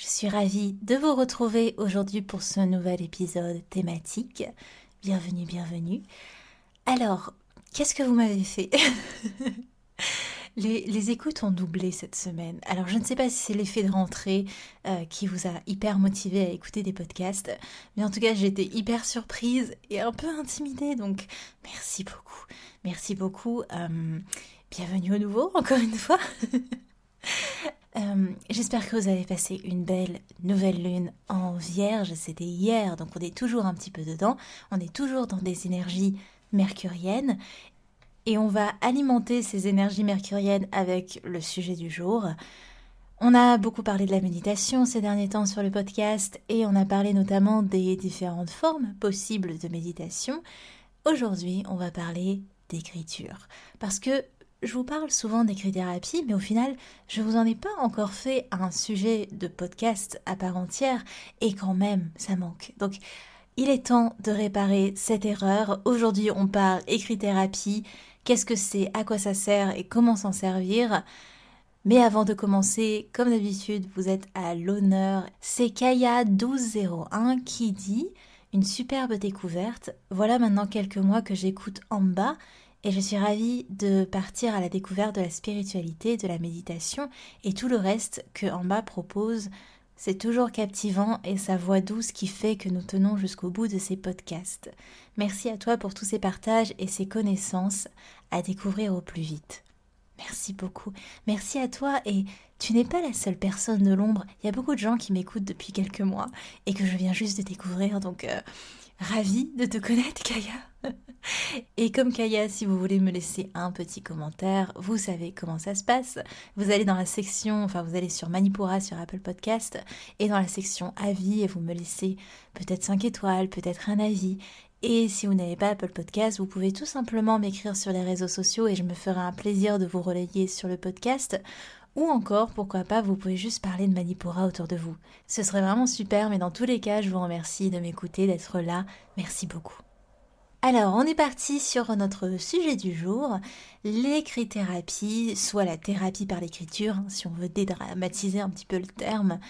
Je suis ravie de vous retrouver aujourd'hui pour ce nouvel épisode thématique. Bienvenue, bienvenue. Alors, qu'est-ce que vous m'avez fait les, écoutes ont doublé cette semaine. Alors je ne sais pas si c'est l'effet de rentrée euh, qui vous a hyper motivé à écouter des podcasts, mais en tout cas j'ai été hyper surprise et un peu intimidée, donc merci beaucoup. Merci beaucoup. Euh, bienvenue au nouveau, encore une fois. Euh, j'espère que vous avez passé une belle nouvelle lune en vierge. C'était hier, donc on est toujours un petit peu dedans. On est toujours dans des énergies mercuriennes. Et on va alimenter ces énergies mercuriennes avec le sujet du jour. On a beaucoup parlé de la méditation ces derniers temps sur le podcast et on a parlé notamment des différentes formes possibles de méditation. Aujourd'hui, on va parler d'écriture. Parce que je vous parle souvent d'écrit-thérapie, mais au final, je vous en ai pas encore fait un sujet de podcast à part entière, et quand même, ça manque. Donc, il est temps de réparer cette erreur. Aujourd'hui, on parle écrit-thérapie, qu'est-ce que c'est, à quoi ça sert et comment s'en servir. Mais avant de commencer, comme d'habitude, vous êtes à l'honneur. C'est Kaya1201 qui dit une superbe découverte. Voilà maintenant quelques mois que j'écoute en bas et je suis ravie de partir à la découverte de la spiritualité, de la méditation et tout le reste que Amba propose. C'est toujours captivant et sa voix douce qui fait que nous tenons jusqu'au bout de ces podcasts. Merci à toi pour tous ces partages et ces connaissances à découvrir au plus vite. Merci beaucoup. Merci à toi et tu n'es pas la seule personne de l'ombre. Il y a beaucoup de gens qui m'écoutent depuis quelques mois et que je viens juste de découvrir. Donc, euh, ravie de te connaître, Kaya. Et comme Kaya, si vous voulez me laisser un petit commentaire, vous savez comment ça se passe. Vous allez dans la section, enfin vous allez sur Manipura sur Apple Podcast et dans la section avis et vous me laissez peut-être 5 étoiles, peut-être un avis. Et si vous n'avez pas Apple Podcast, vous pouvez tout simplement m'écrire sur les réseaux sociaux et je me ferai un plaisir de vous relayer sur le podcast ou encore, pourquoi pas, vous pouvez juste parler de Manipura autour de vous. Ce serait vraiment super, mais dans tous les cas, je vous remercie de m'écouter, d'être là. Merci beaucoup. Alors, on est parti sur notre sujet du jour, l'écrit-thérapie, soit la thérapie par l'écriture, hein, si on veut dédramatiser un petit peu le terme.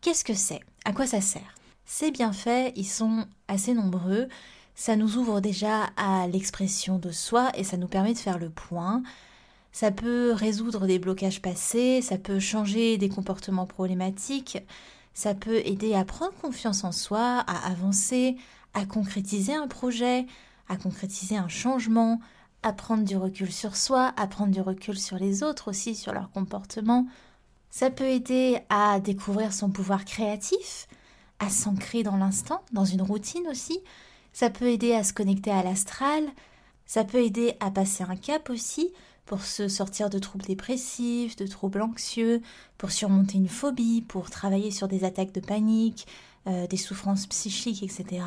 Qu'est-ce que c'est? À quoi ça sert? Ces bienfaits, ils sont assez nombreux. Ça nous ouvre déjà à l'expression de soi et ça nous permet de faire le point ça peut résoudre des blocages passés, ça peut changer des comportements problématiques, ça peut aider à prendre confiance en soi, à avancer, à concrétiser un projet, à concrétiser un changement, à prendre du recul sur soi, à prendre du recul sur les autres aussi, sur leur comportement. Ça peut aider à découvrir son pouvoir créatif, à s'ancrer dans l'instant, dans une routine aussi. Ça peut aider à se connecter à l'astral. Ça peut aider à passer un cap aussi, pour se sortir de troubles dépressifs, de troubles anxieux, pour surmonter une phobie, pour travailler sur des attaques de panique, euh, des souffrances psychiques, etc.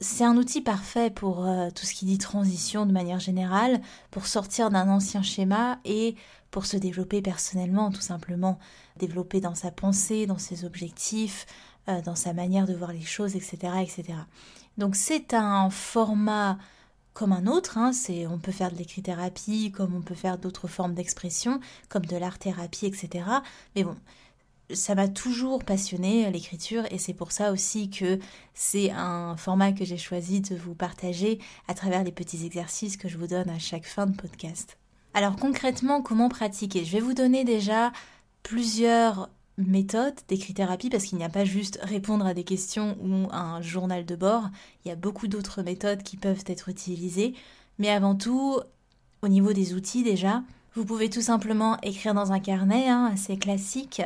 C'est un outil parfait pour euh, tout ce qui dit transition de manière générale, pour sortir d'un ancien schéma et pour se développer personnellement, tout simplement, développer dans sa pensée, dans ses objectifs, euh, dans sa manière de voir les choses, etc. etc. Donc c'est un format comme un autre. Hein, on peut faire de l'écrit-thérapie, comme on peut faire d'autres formes d'expression, comme de l'art-thérapie, etc. Mais bon, ça m'a toujours passionné l'écriture et c'est pour ça aussi que c'est un format que j'ai choisi de vous partager à travers les petits exercices que je vous donne à chaque fin de podcast. Alors concrètement, comment pratiquer? Je vais vous donner déjà plusieurs méthode d'écrit-thérapie parce qu'il n'y a pas juste répondre à des questions ou un journal de bord, il y a beaucoup d'autres méthodes qui peuvent être utilisées, mais avant tout, au niveau des outils déjà, Vous pouvez tout simplement écrire dans un carnet, hein, assez classique.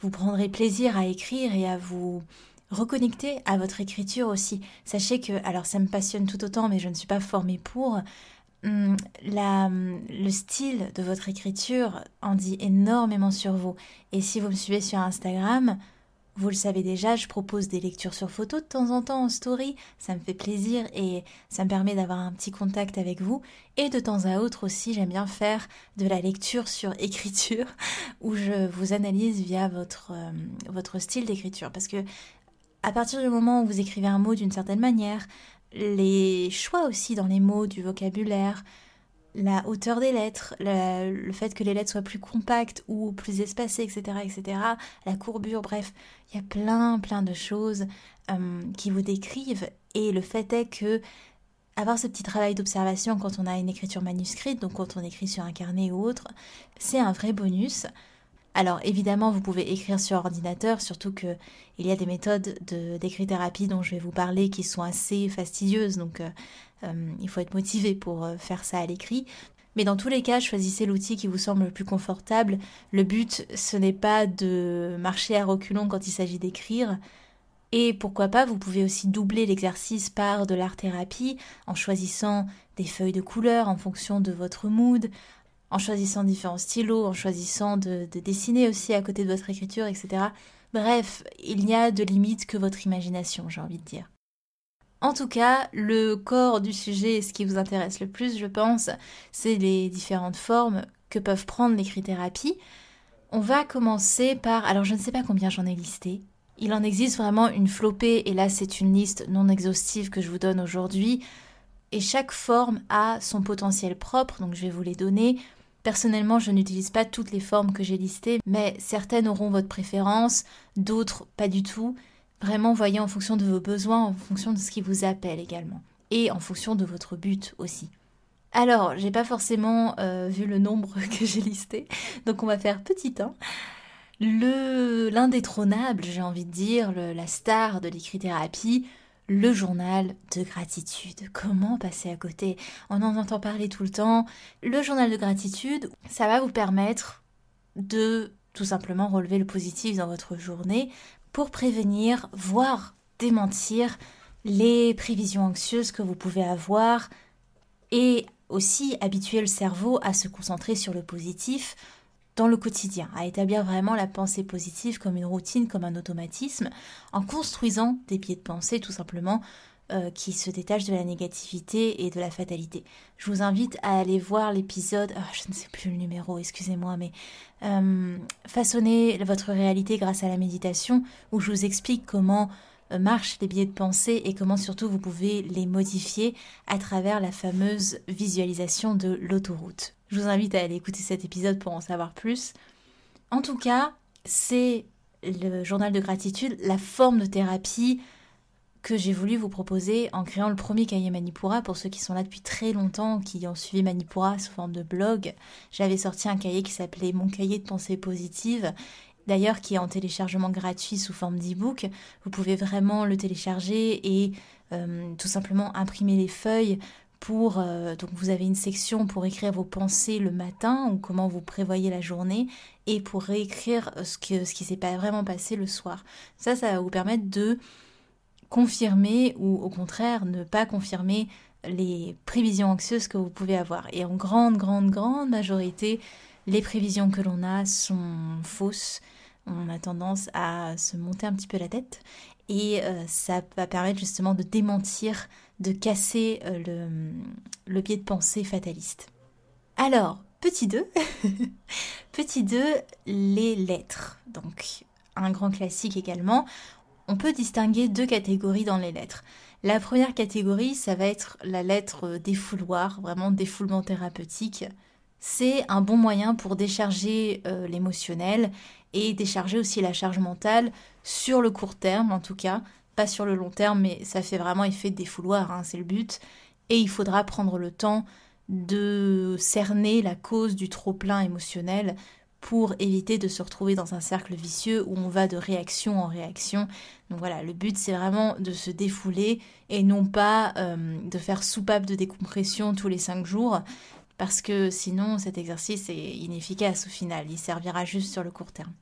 Vous prendrez plaisir à écrire et à vous reconnecter à votre écriture aussi. Sachez que, alors ça me passionne tout autant, mais je ne suis pas formée pour. Hum, la, le style de votre écriture en dit énormément sur vous. Et si vous me suivez sur Instagram, vous le savez déjà, je propose des lectures sur photo de temps en temps en story, ça me fait plaisir et ça me permet d'avoir un petit contact avec vous. Et de temps à autre aussi, j'aime bien faire de la lecture sur écriture où je vous analyse via votre, euh, votre style d'écriture. Parce que à partir du moment où vous écrivez un mot d'une certaine manière, les choix aussi dans les mots, du vocabulaire, la hauteur des lettres, le fait que les lettres soient plus compactes ou plus espacées, etc., etc., la courbure, bref, il y a plein, plein de choses euh, qui vous décrivent. Et le fait est que avoir ce petit travail d'observation quand on a une écriture manuscrite, donc quand on écrit sur un carnet ou autre, c'est un vrai bonus. Alors évidemment, vous pouvez écrire sur ordinateur, surtout que il y a des méthodes d'écriture-thérapie dont je vais vous parler qui sont assez fastidieuses, donc euh, euh, il faut être motivé pour euh, faire ça à l'écrit. Mais dans tous les cas, choisissez l'outil qui vous semble le plus confortable. Le but, ce n'est pas de marcher à reculons quand il s'agit d'écrire. Et pourquoi pas, vous pouvez aussi doubler l'exercice par de l'art-thérapie en choisissant des feuilles de couleur en fonction de votre mood, en choisissant différents stylos, en choisissant de, dessiner aussi à côté de votre écriture, etc. Bref, il n'y a de limite que votre imagination, j'ai envie de dire. En tout cas, le corps du sujet, ce qui vous intéresse le plus, je pense, c'est les différentes formes que peuvent prendre l'écrit-thérapie. On va commencer par... Alors je ne sais pas combien j'en ai listé. Il en existe vraiment une flopée, et là c'est une liste non exhaustive que je vous donne aujourd'hui. Et chaque forme a son potentiel propre, donc je vais vous les donner. Personnellement, je n'utilise pas toutes les formes que j'ai listées, mais certaines auront votre préférence, d'autres pas du tout. Vraiment, voyez en fonction de vos besoins, en fonction de ce qui vous appelle également, et en fonction de votre but aussi. Alors, j'ai pas forcément euh, vu le nombre que j'ai listé, donc on va faire petit 1. Le l'indétrônable, j'ai envie de dire, la star de l'écrit-thérapie, le journal de gratitude. Comment passer à côté? On en entend parler tout le temps. Le journal de gratitude, ça va vous permettre de tout simplement relever le positif dans votre journée pour prévenir, voire démentir les prévisions anxieuses que vous pouvez avoir et aussi habituer le cerveau à se concentrer sur le positif dans le quotidien, à établir vraiment la pensée positive comme une routine, comme un automatisme, en construisant des pieds de pensée tout simplement euh, qui se détachent de la négativité et de la fatalité. Je vous invite à aller voir l'épisode, ah, je ne sais plus le numéro, excusez-moi, mais euh, façonner votre réalité grâce à la méditation, où je vous explique comment euh, marchent les biais de pensée et comment surtout vous pouvez les modifier à travers la fameuse visualisation de l'autoroute. Je vous invite à aller écouter cet épisode pour en savoir plus. En tout cas, c'est le journal de gratitude, la forme de thérapie que j'ai voulu vous proposer en créant le premier cahier Manipura. Pour ceux qui sont là depuis très longtemps, qui ont suivi Manipura sous forme de blog, j'avais sorti un cahier qui s'appelait Mon cahier de pensée positive d'ailleurs qui est en téléchargement gratuit sous forme d'e-book. Vous pouvez vraiment le télécharger et euh, tout simplement imprimer les feuilles euh, donc vous avez une section pour écrire vos pensées le matin ou comment vous prévoyez la journée et pour réécrire ce, que, ce qui s'est pas vraiment passé le soir. Ça, ça va vous permettre de confirmer ou au contraire ne pas confirmer les prévisions anxieuses que vous pouvez avoir. Et en grande, grande, grande majorité, les prévisions que l'on a sont fausses on a tendance à se monter un petit peu la tête et euh, ça va permettre justement de démentir, de casser euh, le, le biais de pensée fataliste. Alors, petit 2, petit 2, les lettres. Donc, un grand classique également. On peut distinguer deux catégories dans les lettres. La première catégorie, ça va être la lettre défouloir, vraiment défoulement thérapeutique. C'est un bon moyen pour décharger euh, l'émotionnel et décharger aussi la charge mentale sur le court terme en tout cas, pas sur le long terme, mais ça fait vraiment effet défouloir, hein, c'est le but. Et il faudra prendre le temps de cerner la cause du trop-plein émotionnel pour éviter de se retrouver dans un cercle vicieux où on va de réaction en réaction. Donc voilà, le but c'est vraiment de se défouler et non pas euh, de faire soupape de décompression tous les cinq jours parce que sinon cet exercice est inefficace au final, il servira juste sur le court terme.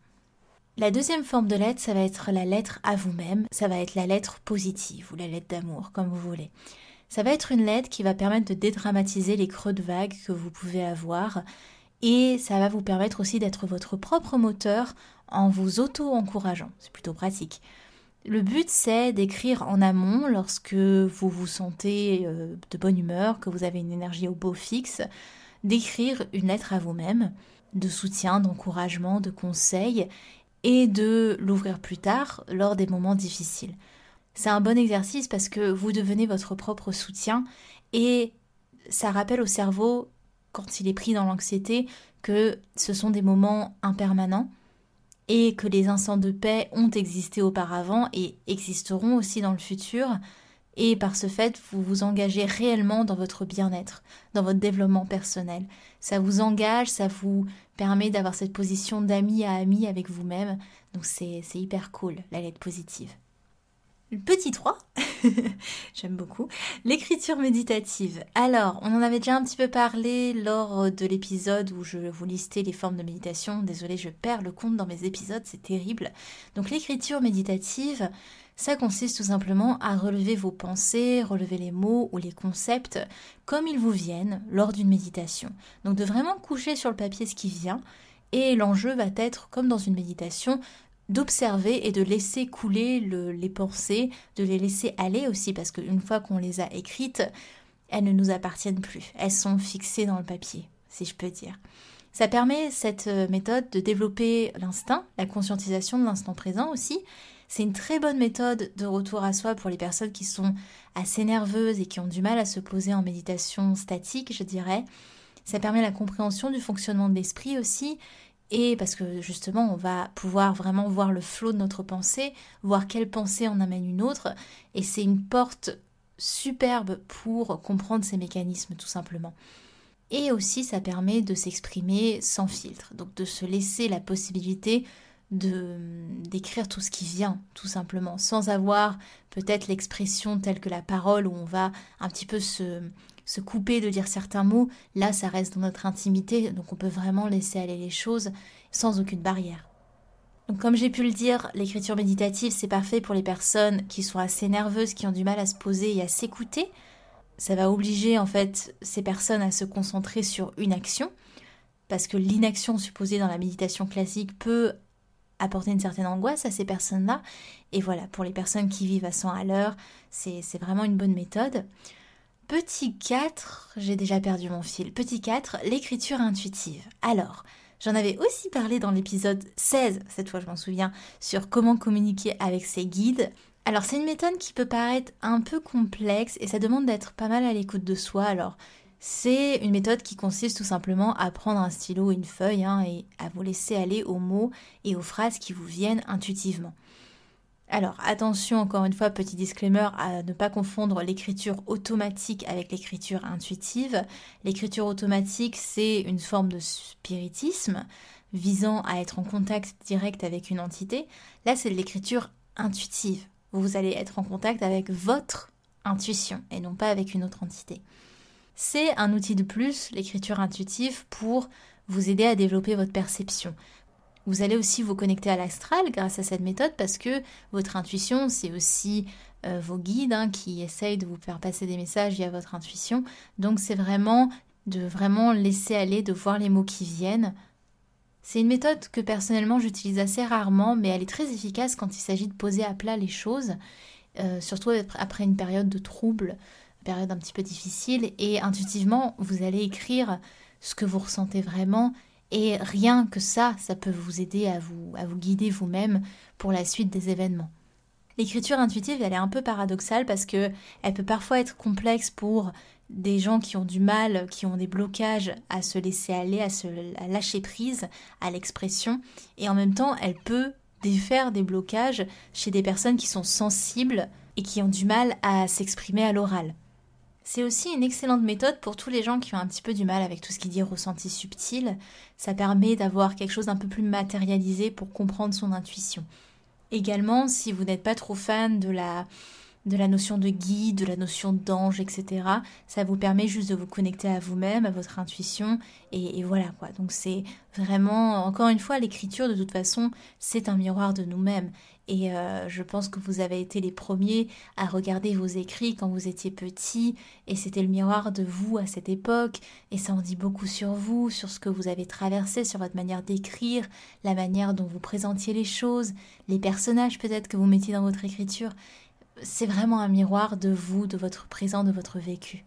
La deuxième forme de lettre, ça va être la lettre à vous-même, ça va être la lettre positive ou la lettre d'amour, comme vous voulez. Ça va être une lettre qui va permettre de dédramatiser les creux de vague que vous pouvez avoir et ça va vous permettre aussi d'être votre propre moteur en vous auto-encourageant. C'est plutôt pratique. Le but, c'est d'écrire en amont lorsque vous vous sentez euh, de bonne humeur, que vous avez une énergie au beau fixe, d'écrire une lettre à vous-même de soutien, d'encouragement, de conseil, et de l'ouvrir plus tard lors des moments difficiles. C'est un bon exercice parce que vous devenez votre propre soutien et ça rappelle au cerveau, quand il est pris dans l'anxiété, que ce sont des moments impermanents et que les instants de paix ont existé auparavant et existeront aussi dans le futur. Et par ce fait, vous vous engagez réellement dans votre bien-être, dans votre développement personnel. Ça vous engage, ça vous permet d'avoir cette position d'ami à ami avec vous-même. Donc c'est hyper cool, la lettre positive. Petit 3, j'aime beaucoup, l'écriture méditative. Alors, on en avait déjà un petit peu parlé lors de l'épisode où je vous listais les formes de méditation. Désolée, je perds le compte dans mes épisodes, c'est terrible. Donc l'écriture méditative, ça consiste tout simplement à relever vos pensées, relever les mots ou les concepts comme ils vous viennent lors d'une méditation. Donc de vraiment coucher sur le papier ce qui vient. Et l'enjeu va être, comme dans une méditation, d'observer et de laisser couler les pensées, de les laisser aller aussi, parce qu'une fois qu'on les a écrites, elles ne nous appartiennent plus. Elles sont fixées dans le papier, si je peux dire. Ça permet, cette euh, méthode, de développer l'instinct, la conscientisation de l'instant présent aussi. C'est une très bonne méthode de retour à soi pour les personnes qui sont assez nerveuses et qui ont du mal à se poser en méditation statique, je dirais. Ça permet la compréhension du fonctionnement de l'esprit aussi et parce que justement, on va pouvoir vraiment voir le flot de notre pensée, voir quelle pensée en amène une autre, et c'est une porte superbe pour comprendre ces mécanismes tout simplement. Et aussi, ça permet de s'exprimer sans filtre, donc de se laisser la possibilité d'écrire tout ce qui vient, tout simplement, sans avoir peut-être l'expression telle que la parole où on va un petit peu se se couper de dire certains mots, là ça reste dans notre intimité, donc on peut vraiment laisser aller les choses sans aucune barrière. Donc comme j'ai pu le dire, l'écriture méditative c'est parfait pour les personnes qui sont assez nerveuses, qui ont du mal à se poser et à s'écouter. Ça va obliger en fait ces personnes à se concentrer sur une action, parce que l'inaction supposée dans la méditation classique peut apporter une certaine angoisse à ces personnes-là. Et voilà, pour les personnes qui vivent à 100 à l'heure, c'est vraiment une bonne méthode. Petit 4, j'ai déjà perdu mon fil. Petit 4, l'écriture intuitive. Alors, j'en avais aussi parlé dans l'épisode 16, cette fois je m'en souviens, sur comment communiquer avec ses guides. Alors c'est une méthode qui peut paraître un peu complexe et ça demande d'être pas mal à l'écoute de soi. Alors c'est une méthode qui consiste tout simplement à prendre un stylo et une feuille hein, et à vous laisser aller aux mots et aux phrases qui vous viennent intuitivement. Alors attention encore une fois, petit disclaimer à ne pas confondre l'écriture automatique avec l'écriture intuitive. L'écriture automatique, c'est une forme de spiritisme visant à être en contact direct avec une entité. Là, c'est de l'écriture intuitive. Vous allez être en contact avec votre intuition et non pas avec une autre entité. C'est un outil de plus, l'écriture intuitive, pour vous aider à développer votre perception. Vous allez aussi vous connecter à l'astral grâce à cette méthode parce que votre intuition, c'est aussi euh, vos guides hein, qui essayent de vous faire passer des messages via votre intuition. Donc c'est vraiment de vraiment laisser aller, de voir les mots qui viennent. C'est une méthode que personnellement j'utilise assez rarement, mais elle est très efficace quand il s'agit de poser à plat les choses, euh, surtout après une période de trouble, période un petit peu difficile. Et intuitivement, vous allez écrire ce que vous ressentez vraiment et rien que ça, ça peut vous aider à vous, à vous guider vous-même pour la suite des événements. L'écriture intuitive, elle est un peu paradoxale parce que elle peut parfois être complexe pour des gens qui ont du mal, qui ont des blocages à se laisser aller, à se lâcher prise à l'expression, et en même temps, elle peut défaire des blocages chez des personnes qui sont sensibles et qui ont du mal à s'exprimer à l'oral. C'est aussi une excellente méthode pour tous les gens qui ont un petit peu du mal avec tout ce qui dit ressenti subtil. Ça permet d'avoir quelque chose d'un peu plus matérialisé pour comprendre son intuition. Également, si vous n'êtes pas trop fan de la de la notion de guide, de la notion d'ange, etc. Ça vous permet juste de vous connecter à vous-même, à votre intuition, et, voilà quoi. Donc c'est vraiment, encore une fois, l'écriture de toute façon, c'est un miroir de nous-mêmes. Et euh, je pense que vous avez été les premiers à regarder vos écrits quand vous étiez petit, et c'était le miroir de vous à cette époque, et ça en dit beaucoup sur vous, sur ce que vous avez traversé, sur votre manière d'écrire, la manière dont vous présentiez les choses, les personnages peut-être que vous mettiez dans votre écriture c'est vraiment un miroir de vous, de votre présent, de votre vécu.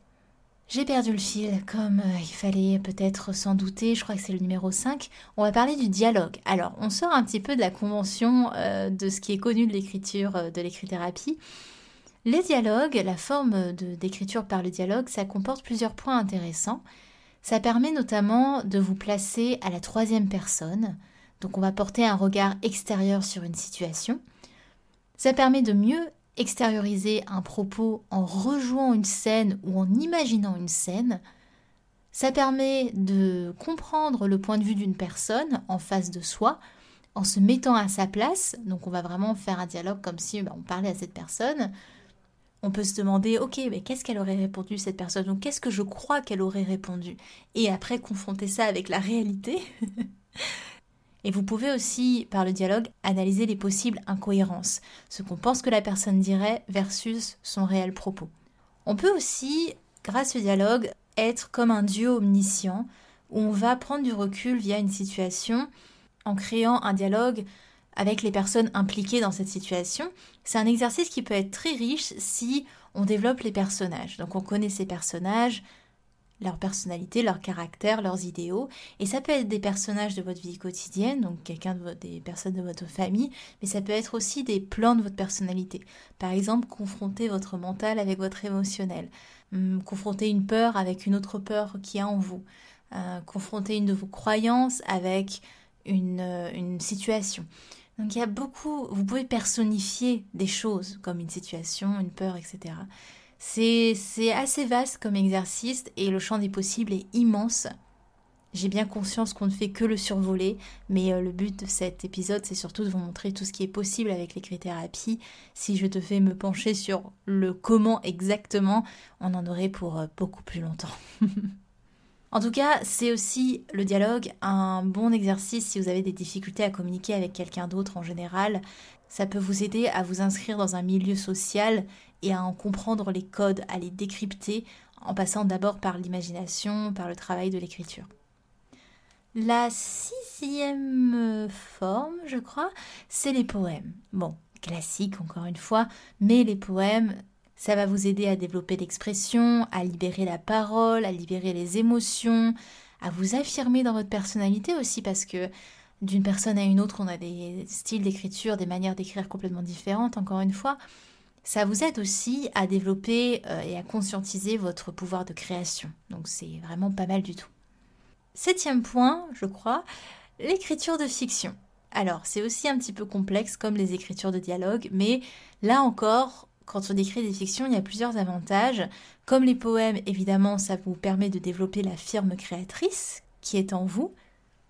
J'ai perdu le fil, comme euh, il fallait peut-être s'en douter, je crois que c'est le numéro 5. On va parler du dialogue. Alors, on sort un petit peu de la convention euh, de ce qui est connu de l'écriture, euh, de l'écrithérapie. Les dialogues, la forme d'écriture par le dialogue, ça comporte plusieurs points intéressants. Ça permet notamment de vous placer à la troisième personne, donc on va porter un regard extérieur sur une situation. Ça permet de mieux extérioriser un propos en rejouant une scène ou en imaginant une scène, ça permet de comprendre le point de vue d'une personne en face de soi, en se mettant à sa place. Donc on va vraiment faire un dialogue comme si bah, on parlait à cette personne. On peut se demander, ok, mais qu'est-ce qu'elle aurait répondu cette personne? Donc qu'est-ce que je crois qu'elle aurait répondu? Et après confronter ça avec la réalité. Et vous pouvez aussi, par le dialogue, analyser les possibles incohérences, ce qu'on pense que la personne dirait versus son réel propos. On peut aussi, grâce au dialogue, être comme un dieu omniscient, où on va prendre du recul via une situation en créant un dialogue avec les personnes impliquées dans cette situation. C'est un exercice qui peut être très riche si on développe les personnages. Donc on connaît ces personnages, leur personnalité, leur caractère, leurs idéaux. Et ça peut être des personnages de votre vie quotidienne, donc quelqu'un de des personnes de votre famille, mais ça peut être aussi des plans de votre personnalité. Par exemple, confronter votre mental avec votre émotionnel, hum, confronter une peur avec une autre peur qui a en vous, euh, confronter une de vos croyances avec une, euh, une situation. Donc il y a beaucoup, vous pouvez personnifier des choses comme une situation, une peur, etc. C'est assez vaste comme exercice et le champ des possibles est immense. J'ai bien conscience qu'on ne fait que le survoler, mais euh, le but de cet épisode, c'est surtout de vous montrer tout ce qui est possible avec l'écrit-thérapie. Si je te fais me pencher sur le comment exactement, on en aurait pour euh, beaucoup plus longtemps. en tout cas, c'est aussi le dialogue un bon exercice si vous avez des difficultés à communiquer avec quelqu'un d'autre en général. Ça peut vous aider à vous inscrire dans un milieu social et à en comprendre les codes, à les décrypter en passant d'abord par l'imagination, par le travail de l'écriture. La sixième forme, je crois, c'est les poèmes. Bon, classique encore une fois, mais les poèmes, ça va vous aider à développer l'expression, à libérer la parole, à libérer les émotions, à vous affirmer dans votre personnalité aussi parce que d'une personne à une autre, on a des styles d'écriture, des manières d'écrire complètement différentes, encore une fois. Ça vous aide aussi à développer euh, et à conscientiser votre pouvoir de création. Donc c'est vraiment pas mal du tout. Septième point, je crois, l'écriture de fiction. Alors c'est aussi un petit peu complexe comme les écritures de dialogue, mais là encore, quand on écrit des fictions, il y a plusieurs avantages. Comme les poèmes, évidemment, ça vous permet de développer la firme créatrice qui est en vous,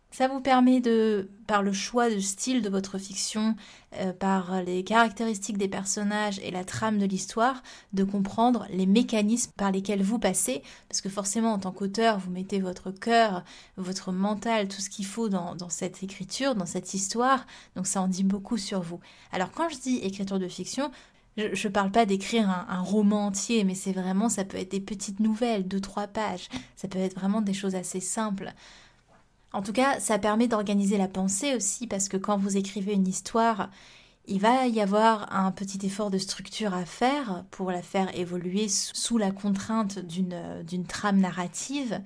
ça vous permet de, par le choix de style de votre fiction, euh, par les caractéristiques des personnages et la trame de l'histoire, de comprendre les mécanismes par lesquels vous passez, parce que forcément en tant qu'auteur, vous mettez votre cœur, votre mental, tout ce qu'il faut dans, cette écriture, dans cette histoire, donc ça en dit beaucoup sur vous. Alors quand je dis écriture de fiction, je ne parle pas d'écrire un, roman entier, mais c'est vraiment, ça peut être des petites nouvelles, deux, trois pages, ça peut être vraiment des choses assez simples. En tout cas, ça permet d'organiser la pensée aussi parce que quand vous écrivez une histoire, il va y avoir un petit effort de structure à faire pour la faire évoluer sous la contrainte d'une trame narrative.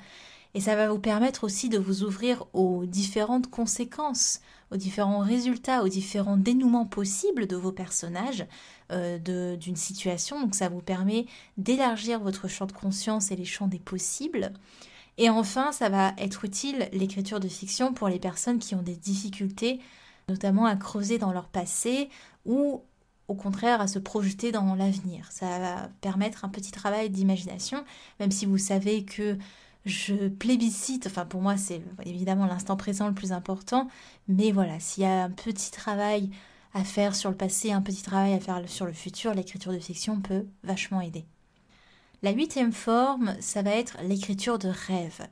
Et ça va vous permettre aussi de vous ouvrir aux différentes conséquences, aux différents résultats, aux différents dénouements possibles de vos personnages, euh, d'une situation. Donc ça vous permet d'élargir votre champ de conscience et les champs des possibles. Et enfin, ça va être utile, l'écriture de fiction, pour les personnes qui ont des difficultés, notamment à creuser dans leur passé ou au contraire à se projeter dans l'avenir. Ça va permettre un petit travail d'imagination, même si vous savez que je plébiscite, enfin pour moi c'est évidemment l'instant présent le plus important, mais voilà, s'il y a un petit travail à faire sur le passé, un petit travail à faire sur le futur, l'écriture de fiction peut vachement aider. La huitième forme, ça va être l'écriture de rêve.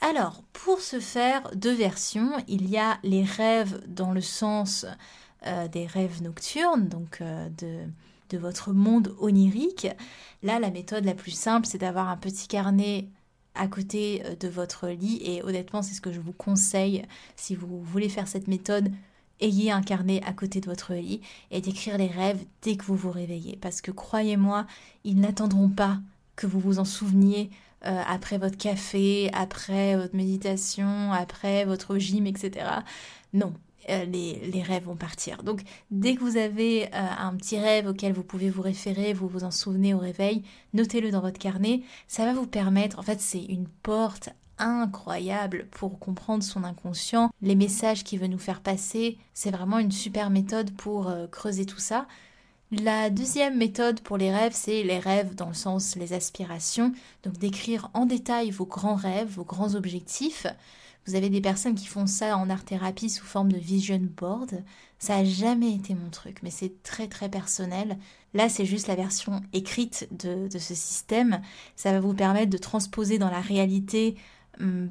Alors, pour ce faire, deux versions. Il y a les rêves dans le sens euh, des rêves nocturnes, donc euh, de, de votre monde onirique. Là, la méthode la plus simple, c'est d'avoir un petit carnet à côté euh, de votre lit et honnêtement, c'est ce que je vous conseille si vous voulez faire cette méthode. Ayez un carnet à côté de votre lit et d'écrire les rêves dès que vous vous réveillez. Parce que croyez-moi, ils n'attendront pas que vous vous en souveniez euh, après votre café, après votre méditation, après votre gym, etc. Non, euh, les, rêves vont partir. Donc dès que vous avez euh, un petit rêve auquel vous pouvez vous référer, vous vous en souvenez au réveil, notez-le dans votre carnet. Ça va vous permettre, en fait c'est une porte incroyable pour comprendre son inconscient, les messages qu'il veut nous faire passer. C'est vraiment une super méthode pour creuser tout ça. La deuxième méthode pour les rêves, c'est les rêves dans le sens les aspirations, donc d'écrire en détail vos grands rêves, vos grands objectifs. Vous avez des personnes qui font ça en art-thérapie sous forme de vision board. Ça n'a jamais été mon truc, mais c'est très très personnel. Là, c'est juste la version écrite de, ce système. Ça va vous permettre de transposer dans la réalité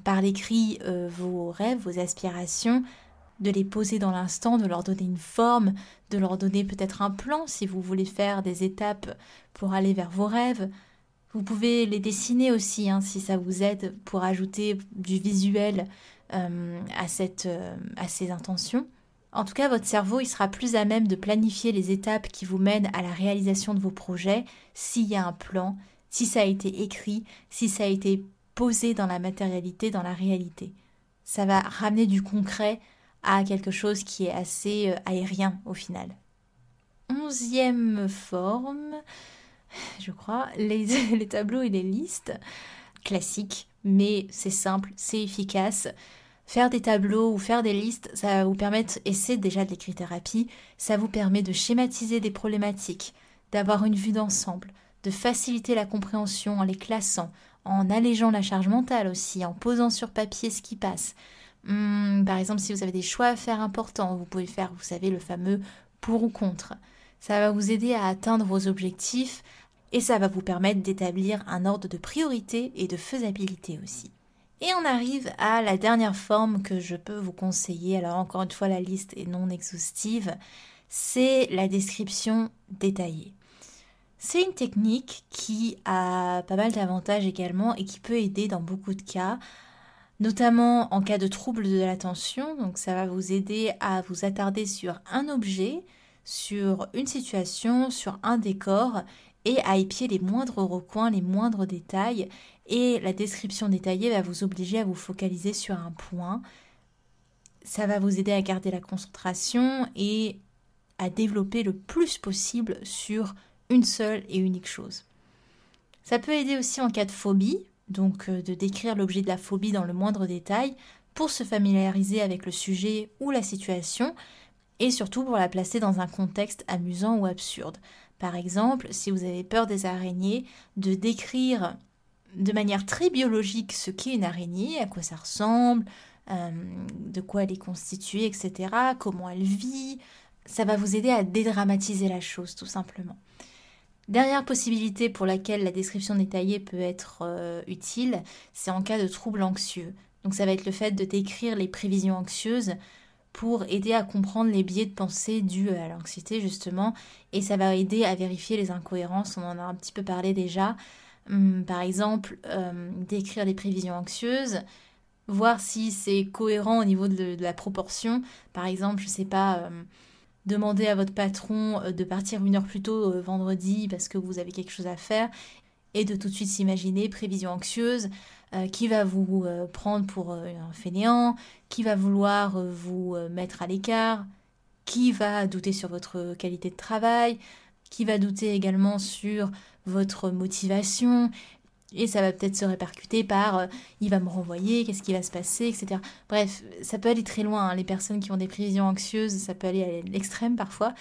par l'écrit euh, vos rêves, vos aspirations, de les poser dans l'instant, de leur donner une forme, de leur donner peut-être un plan si vous voulez faire des étapes pour aller vers vos rêves. Vous pouvez les dessiner aussi hein, si ça vous aide pour ajouter du visuel euh, à, cette, euh, à ces intentions. En tout cas, votre cerveau il sera plus à même de planifier les étapes qui vous mènent à la réalisation de vos projets s'il y a un plan, si ça a été écrit, si ça a été posé dans la matérialité, dans la réalité. Ça va ramener du concret à quelque chose qui est assez euh, aérien au final. Onzième forme, je crois, les, les tableaux et les listes. Classiques, mais c'est simple, c'est efficace. Faire des tableaux ou faire des listes, ça va vous permettre, et c'est déjà de l'écrit-thérapie, ça vous permet de schématiser des problématiques, d'avoir une vue d'ensemble, de faciliter la compréhension en les classant, en allégeant la charge mentale aussi, en posant sur papier ce qui passe. Hmm, par exemple, si vous avez des choix à faire importants, vous pouvez faire, vous savez, le fameux pour ou contre. Ça va vous aider à atteindre vos objectifs et ça va vous permettre d'établir un ordre de priorité et de faisabilité aussi. Et on arrive à la dernière forme que je peux vous conseiller. Alors encore une fois, la liste est non exhaustive. C'est la description détaillée. C'est une technique qui a pas mal d'avantages également et qui peut aider dans beaucoup de cas notamment en cas de trouble de l'attention. Donc ça va vous aider à vous attarder sur un objet, sur une situation, sur un décor et à épier les moindres recoins, les moindres détails. Et la description détaillée va vous obliger à vous focaliser sur un point. Ça va vous aider à garder la concentration et à développer le plus possible sur une seule et unique chose. Ça peut aider aussi en cas de phobie, donc euh, de décrire l'objet de la phobie dans le moindre détail pour se familiariser avec le sujet ou la situation et surtout pour la placer dans un contexte amusant ou absurde. Par exemple, si vous avez peur des araignées, de décrire de manière très biologique ce qu'est une araignée, à quoi ça ressemble, euh, de quoi elle est constituée, etc., comment elle vit, ça va vous aider à dédramatiser la chose tout simplement. Dernière possibilité pour laquelle la description détaillée peut être euh, utile, c'est en cas de trouble anxieux. Donc ça va être le fait de décrire les prévisions anxieuses pour aider à comprendre les biais de pensée dus à l'anxiété justement et ça va aider à vérifier les incohérences, on en a un petit peu parlé déjà. Hum, par exemple, euh, décrire les prévisions anxieuses, voir si c'est cohérent au niveau de, la proportion. Par exemple, je sais pas, euh, Demandez à votre patron euh, de partir une heure plus tôt euh, vendredi parce que vous avez quelque chose à faire et de tout de suite s'imaginer prévision anxieuse, euh, qui va vous prendre pour un fainéant, qui va vouloir vous mettre à l'écart, qui va douter sur votre qualité de travail, qui va douter également sur votre motivation, et ça va peut-être se répercuter par euh, il va me renvoyer, qu'est-ce qui va se passer, etc. Bref, ça peut aller très loin. Hein. Les personnes qui ont des prévisions anxieuses, ça peut aller à l'extrême parfois.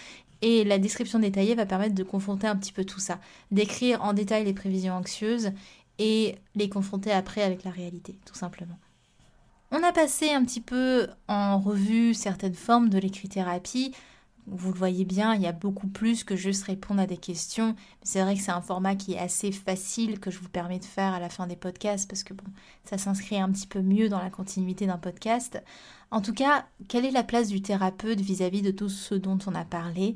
Et la description détaillée va permettre de confronter un petit peu tout ça, d'écrire en détail les prévisions anxieuses et les confronter après avec la réalité, tout simplement. On a passé un petit peu en revue certaines formes de l'écrit-thérapie. Vous le voyez bien, il y a beaucoup plus que juste répondre à des questions. C'est vrai que c'est un format qui est assez facile que je vous permets de faire à la fin des podcasts parce que ça s'inscrit un petit peu mieux dans la continuité d'un podcast. En tout cas, quelle est la place du thérapeute vis-à-vis de tout ce dont on a parlé?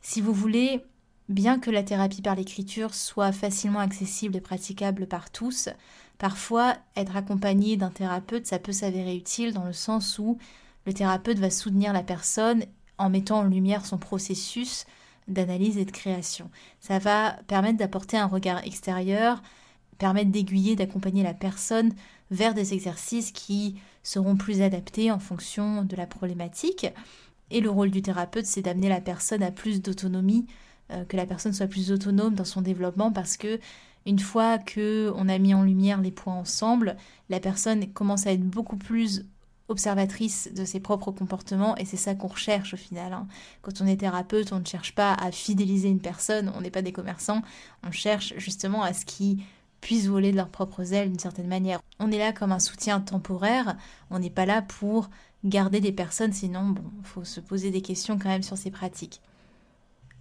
Si vous voulez, bien que la thérapie par l'écriture soit facilement accessible et praticable par tous, parfois être accompagné d'un thérapeute, ça peut s'avérer utile dans le sens où le thérapeute va soutenir la personne en mettant en lumière son processus d'analyse et de création. Ça va permettre d'apporter un regard extérieur, permettre d'aiguiller, d'accompagner la personne vers des exercices qui seront plus adaptés en fonction de la problématique. Et le rôle du thérapeute, c'est d'amener la personne à plus d'autonomie, euh, que la personne soit plus autonome dans son développement parce que une fois que on a mis en lumière les points ensemble, la personne commence à être beaucoup plus observatrice de ses propres comportements et c'est ça qu'on recherche au final. Hein. Quand on est thérapeute, on ne cherche pas à fidéliser une personne, on n'est pas des commerçants, on cherche justement à ce qu'ils puissent voler de leurs propres ailes d'une certaine manière. On est là comme un soutien temporaire, on n'est pas là pour garder des personnes, sinon bon, faut se poser des questions quand même sur ces pratiques.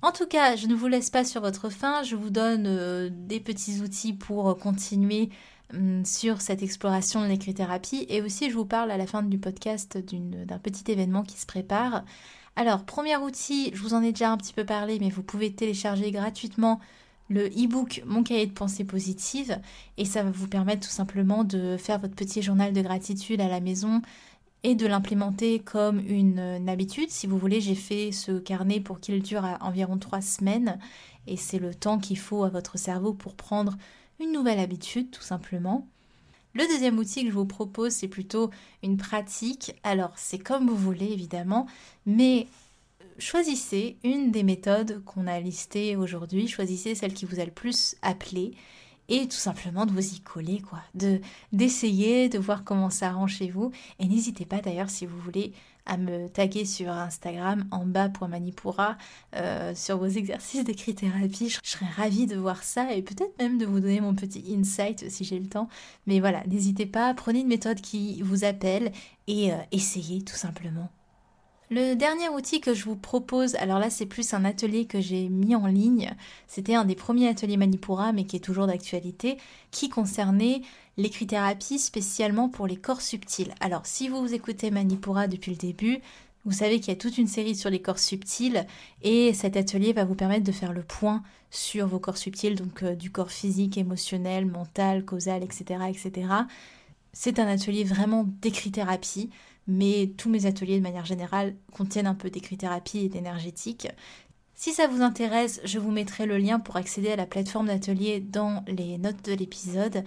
En tout cas, je ne vous laisse pas sur votre faim, je vous donne euh, des petits outils pour continuer Hum, sur cette exploration de l'écrit-thérapie et aussi je vous parle à la fin du podcast d'un petit événement qui se prépare. Alors, premier outil, je vous en ai déjà un petit peu parlé, mais vous pouvez télécharger gratuitement le e-book Mon cahier de pensée positive et ça va vous permettre tout simplement de faire votre petit journal de gratitude à la maison et de l'implémenter comme une, une, habitude. Si vous voulez, j'ai fait ce carnet pour qu'il dure environ trois semaines et c'est le temps qu'il faut à votre cerveau pour prendre une nouvelle habitude tout simplement. Le deuxième outil que je vous propose, c'est plutôt une pratique. Alors, c'est comme vous voulez, évidemment, mais choisissez une des méthodes qu'on a listées aujourd'hui, choisissez celle qui vous a le plus appelé et tout simplement de vous y coller, quoi, de d'essayer, de voir comment ça rend chez vous. Et n'hésitez pas d'ailleurs si vous voulez à me taguer sur Instagram en bas.manipura euh, sur vos exercices d'écrit-thérapie. Je, serais ravie de voir ça et peut-être même de vous donner mon petit insight si j'ai le temps. Mais voilà, n'hésitez pas, prenez une méthode qui vous appelle et euh, essayez tout simplement. Le dernier outil que je vous propose, alors là c'est plus un atelier que j'ai mis en ligne, c'était un des premiers ateliers Manipura mais qui est toujours d'actualité, qui concernait l'écrit-thérapie spécialement pour les corps subtils. Alors si vous écoutez Manipura depuis le début, vous savez qu'il y a toute une série sur les corps subtils et cet atelier va vous permettre de faire le point sur vos corps subtils, donc euh, du corps physique, émotionnel, mental, causal, etc. etc. C'est un atelier vraiment d'écrit-thérapie mais tous mes ateliers de manière générale contiennent un peu d'écrit-thérapie et d'énergétique. Si ça vous intéresse, je vous mettrai le lien pour accéder à la plateforme d'atelier dans les notes de l'épisode.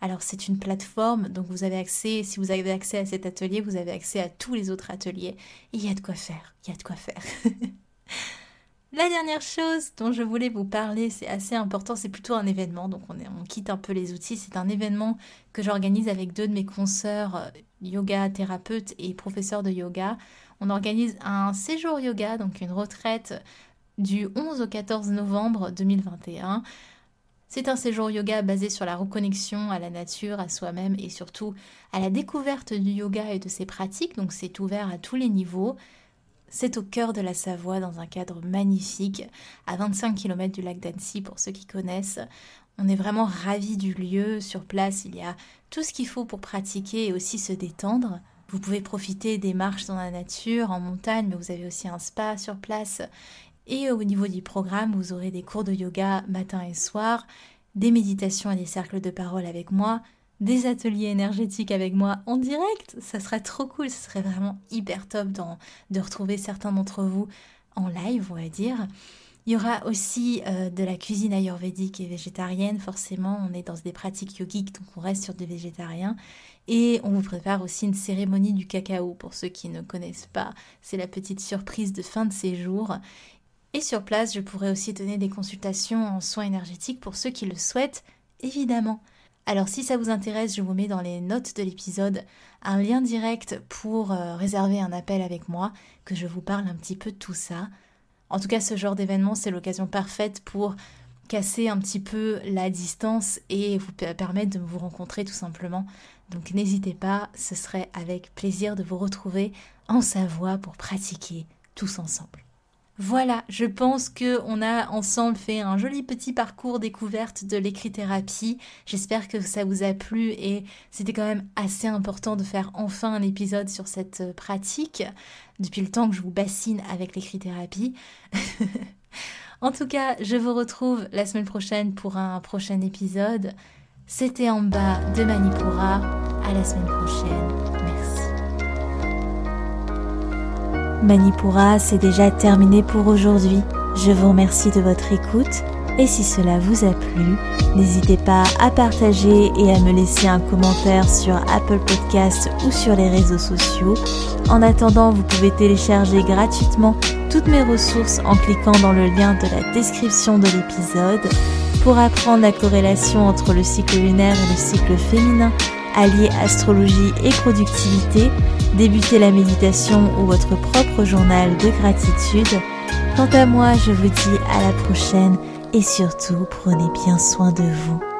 Alors c'est une plateforme, donc vous avez accès, si vous avez accès à cet atelier, vous avez accès à tous les autres ateliers. Il y a de quoi faire, il y a de quoi faire. La dernière chose dont je voulais vous parler, c'est assez important, c'est plutôt un événement, donc on, quitte un peu les outils, c'est un événement que j'organise avec deux de mes consoeurs euh, yoga thérapeutes et professeurs de yoga. On organise un séjour yoga, donc une retraite du 11 au 14 novembre 2021. C'est un séjour yoga basé sur la reconnexion à la nature, à soi-même et surtout à la découverte du yoga et de ses pratiques, donc c'est ouvert à tous les niveaux. C'est au cœur de la Savoie, dans un cadre magnifique, à 25 km du lac d'Annecy pour ceux qui connaissent. On est vraiment ravis du lieu. Sur place, il y a tout ce qu'il faut pour pratiquer et aussi se détendre. Vous pouvez profiter des marches dans la nature, en montagne, mais vous avez aussi un spa sur place. Et au niveau du programme, vous aurez des cours de yoga matin et soir, des méditations et des cercles de parole avec moi, des ateliers énergétiques avec moi en direct. Ça serait trop cool, ce serait vraiment hyper top de retrouver certains d'entre vous en live, on va dire. Il y aura aussi euh, de la cuisine ayurvédique et végétarienne, forcément, on est dans des pratiques yogiques, donc on reste sur des végétariens. Et on vous prépare aussi une cérémonie du cacao, pour ceux qui ne connaissent pas, c'est la petite surprise de fin de séjour. Et sur place, je pourrai aussi donner des consultations en soins énergétiques pour ceux qui le souhaitent, évidemment. Alors si ça vous intéresse, je vous mets dans les notes de l'épisode un lien direct pour euh, réserver un appel avec moi, que je vous parle un petit peu de tout ça. En tout cas, ce genre d'événement, c'est l'occasion parfaite pour casser un petit peu la distance et vous permettre de vous rencontrer tout simplement. Donc n'hésitez pas, ce serait avec plaisir de vous retrouver en Savoie pour pratiquer tous ensemble. Voilà, je pense que on a ensemble fait un joli petit parcours découverte de l'écrit-thérapie. J'espère que ça vous a plu et c'était quand même assez important de faire enfin un épisode sur cette pratique depuis le temps que je vous bassine avec l'écrit-thérapie. en tout cas, je vous retrouve la semaine prochaine pour un prochain épisode. C'était en bas de Manipura. À la semaine prochaine. Manipura, c'est déjà terminé pour aujourd'hui. Je vous remercie de votre écoute et si cela vous a plu, n'hésitez pas à partager et à me laisser un commentaire sur Apple Podcasts ou sur les réseaux sociaux. En attendant, vous pouvez télécharger gratuitement toutes mes ressources en cliquant dans le lien de la description de l'épisode pour apprendre la corrélation entre le cycle lunaire et le cycle féminin, allier astrologie et productivité débuter la méditation ou votre propre journal de gratitude. Quant à moi, je vous dis à la prochaine et surtout prenez bien soin de vous.